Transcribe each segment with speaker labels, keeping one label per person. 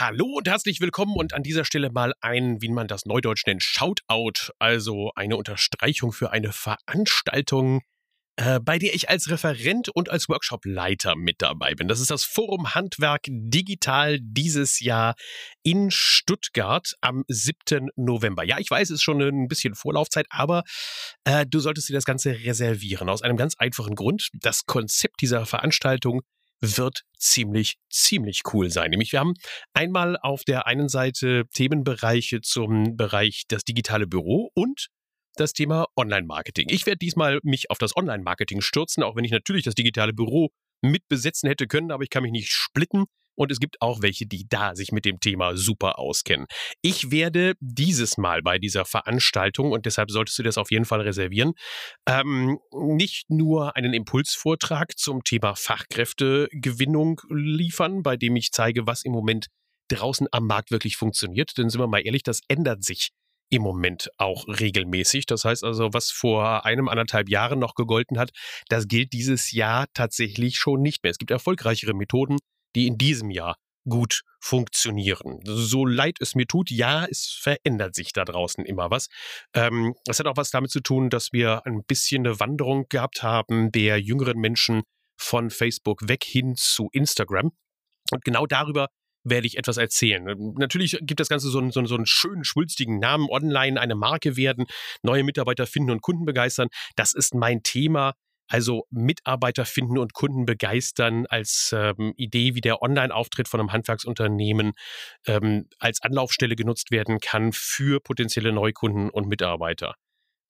Speaker 1: Hallo und herzlich willkommen und an dieser Stelle mal ein, wie man das neudeutsch nennt, Shoutout, also eine Unterstreichung für eine Veranstaltung, äh, bei der ich als Referent und als Workshopleiter mit dabei bin. Das ist das Forum Handwerk Digital dieses Jahr in Stuttgart am 7. November. Ja, ich weiß, es ist schon ein bisschen Vorlaufzeit, aber äh, du solltest dir das Ganze reservieren. Aus einem ganz einfachen Grund. Das Konzept dieser Veranstaltung wird ziemlich, ziemlich cool sein. Nämlich wir haben einmal auf der einen Seite Themenbereiche zum Bereich das digitale Büro und das Thema Online-Marketing. Ich werde diesmal mich auf das Online-Marketing stürzen, auch wenn ich natürlich das digitale Büro mit besetzen hätte können, aber ich kann mich nicht splitten und es gibt auch welche, die da sich mit dem Thema super auskennen. Ich werde dieses Mal bei dieser Veranstaltung, und deshalb solltest du das auf jeden Fall reservieren, ähm, nicht nur einen Impulsvortrag zum Thema Fachkräftegewinnung liefern, bei dem ich zeige, was im Moment draußen am Markt wirklich funktioniert. Denn sind wir mal ehrlich, das ändert sich im Moment auch regelmäßig. Das heißt also, was vor einem, anderthalb Jahren noch gegolten hat, das gilt dieses Jahr tatsächlich schon nicht mehr. Es gibt erfolgreichere Methoden, die in diesem Jahr gut funktionieren. So leid es mir tut, ja, es verändert sich da draußen immer was. Ähm, das hat auch was damit zu tun, dass wir ein bisschen eine Wanderung gehabt haben der jüngeren Menschen von Facebook weg hin zu Instagram. Und genau darüber werde ich etwas erzählen. Natürlich gibt das Ganze so einen, so, einen, so einen schönen, schwulstigen Namen, online eine Marke werden, neue Mitarbeiter finden und Kunden begeistern. Das ist mein Thema. Also Mitarbeiter finden und Kunden begeistern als ähm, Idee, wie der Online-Auftritt von einem Handwerksunternehmen ähm, als Anlaufstelle genutzt werden kann für potenzielle Neukunden und Mitarbeiter.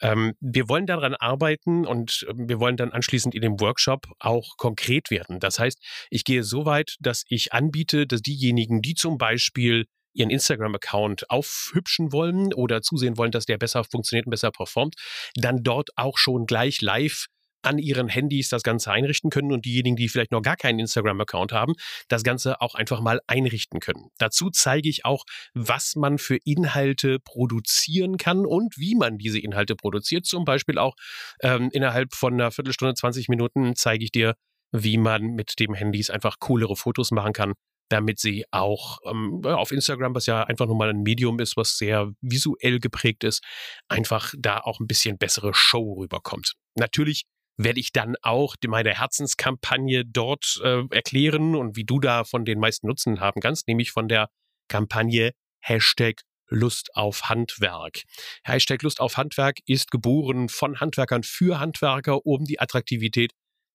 Speaker 1: Ähm, wir wollen daran arbeiten und ähm, wir wollen dann anschließend in dem Workshop auch konkret werden. Das heißt, ich gehe so weit, dass ich anbiete, dass diejenigen, die zum Beispiel ihren Instagram-Account aufhübschen wollen oder zusehen wollen, dass der besser funktioniert und besser performt, dann dort auch schon gleich live an ihren Handys das Ganze einrichten können und diejenigen, die vielleicht noch gar keinen Instagram-Account haben, das Ganze auch einfach mal einrichten können. Dazu zeige ich auch, was man für Inhalte produzieren kann und wie man diese Inhalte produziert. Zum Beispiel auch ähm, innerhalb von einer Viertelstunde, 20 Minuten zeige ich dir, wie man mit dem Handys einfach coolere Fotos machen kann, damit sie auch ähm, auf Instagram, was ja einfach nur mal ein Medium ist, was sehr visuell geprägt ist, einfach da auch ein bisschen bessere Show rüberkommt. Natürlich werde ich dann auch meine Herzenskampagne dort äh, erklären und wie du da von den meisten Nutzen haben kannst, nämlich von der Kampagne Hashtag Lust auf Handwerk. Hashtag Lust auf Handwerk ist geboren von Handwerkern für Handwerker, um die Attraktivität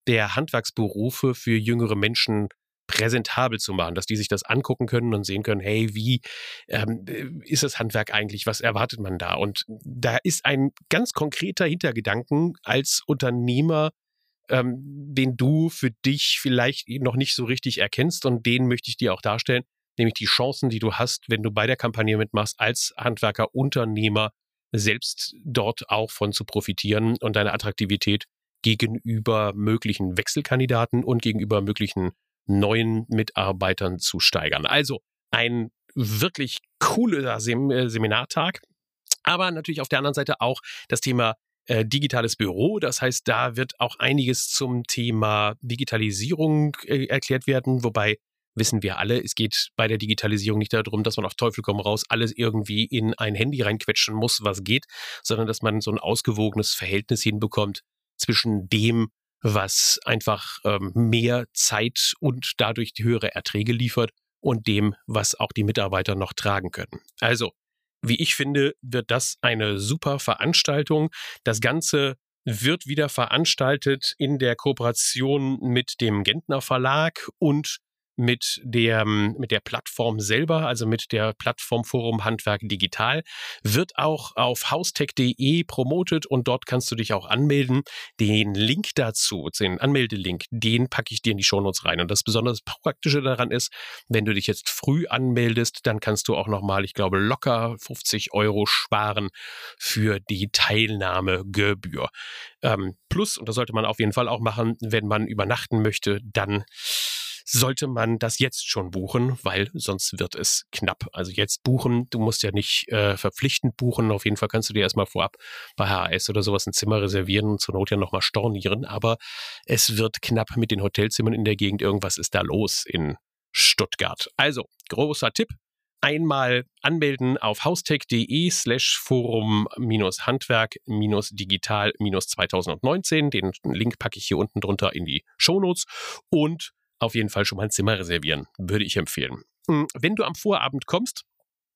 Speaker 1: der Handwerksberufe für jüngere Menschen präsentabel zu machen, dass die sich das angucken können und sehen können, hey, wie ähm, ist das Handwerk eigentlich, was erwartet man da? Und da ist ein ganz konkreter Hintergedanken als Unternehmer, ähm, den du für dich vielleicht noch nicht so richtig erkennst und den möchte ich dir auch darstellen, nämlich die Chancen, die du hast, wenn du bei der Kampagne mitmachst, als Handwerker, Unternehmer, selbst dort auch von zu profitieren und deine Attraktivität gegenüber möglichen Wechselkandidaten und gegenüber möglichen neuen Mitarbeitern zu steigern. Also ein wirklich cooler Sem äh, Seminartag, aber natürlich auf der anderen Seite auch das Thema äh, digitales Büro. Das heißt, da wird auch einiges zum Thema Digitalisierung äh, erklärt werden, wobei wissen wir alle, es geht bei der Digitalisierung nicht darum, dass man auf Teufel komm raus alles irgendwie in ein Handy reinquetschen muss, was geht, sondern dass man so ein ausgewogenes Verhältnis hinbekommt zwischen dem, was einfach ähm, mehr Zeit und dadurch höhere Erträge liefert und dem, was auch die Mitarbeiter noch tragen können. Also, wie ich finde, wird das eine super Veranstaltung. Das Ganze wird wieder veranstaltet in der Kooperation mit dem Gentner Verlag und mit der, mit der Plattform selber, also mit der Plattform Forum Handwerk Digital, wird auch auf haustech.de promotet und dort kannst du dich auch anmelden. Den Link dazu, den Anmeldelink, den packe ich dir in die Shownotes rein. Und das besonders Praktische daran ist, wenn du dich jetzt früh anmeldest, dann kannst du auch nochmal, ich glaube, locker 50 Euro sparen für die Teilnahmegebühr. Ähm, plus, und das sollte man auf jeden Fall auch machen, wenn man übernachten möchte, dann sollte man das jetzt schon buchen, weil sonst wird es knapp. Also jetzt buchen, du musst ja nicht äh, verpflichtend buchen. Auf jeden Fall kannst du dir erstmal vorab bei HAS oder sowas ein Zimmer reservieren und zur Not ja nochmal stornieren. Aber es wird knapp mit den Hotelzimmern in der Gegend. Irgendwas ist da los in Stuttgart. Also, großer Tipp. einmal anmelden auf haustech.de slash forum-handwerk-digital-2019. Den Link packe ich hier unten drunter in die Shownotes und auf jeden Fall schon mal ein Zimmer reservieren, würde ich empfehlen. Hm, wenn du am Vorabend kommst,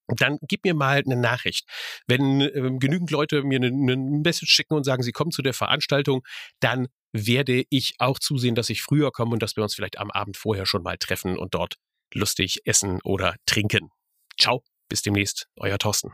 Speaker 1: dann gib mir mal eine Nachricht. Wenn äh, genügend Leute mir eine, eine Message schicken und sagen, sie kommen zu der Veranstaltung, dann werde ich auch zusehen, dass ich früher komme und dass wir uns vielleicht am Abend vorher schon mal treffen und dort lustig essen oder trinken. Ciao, bis demnächst, euer Thorsten.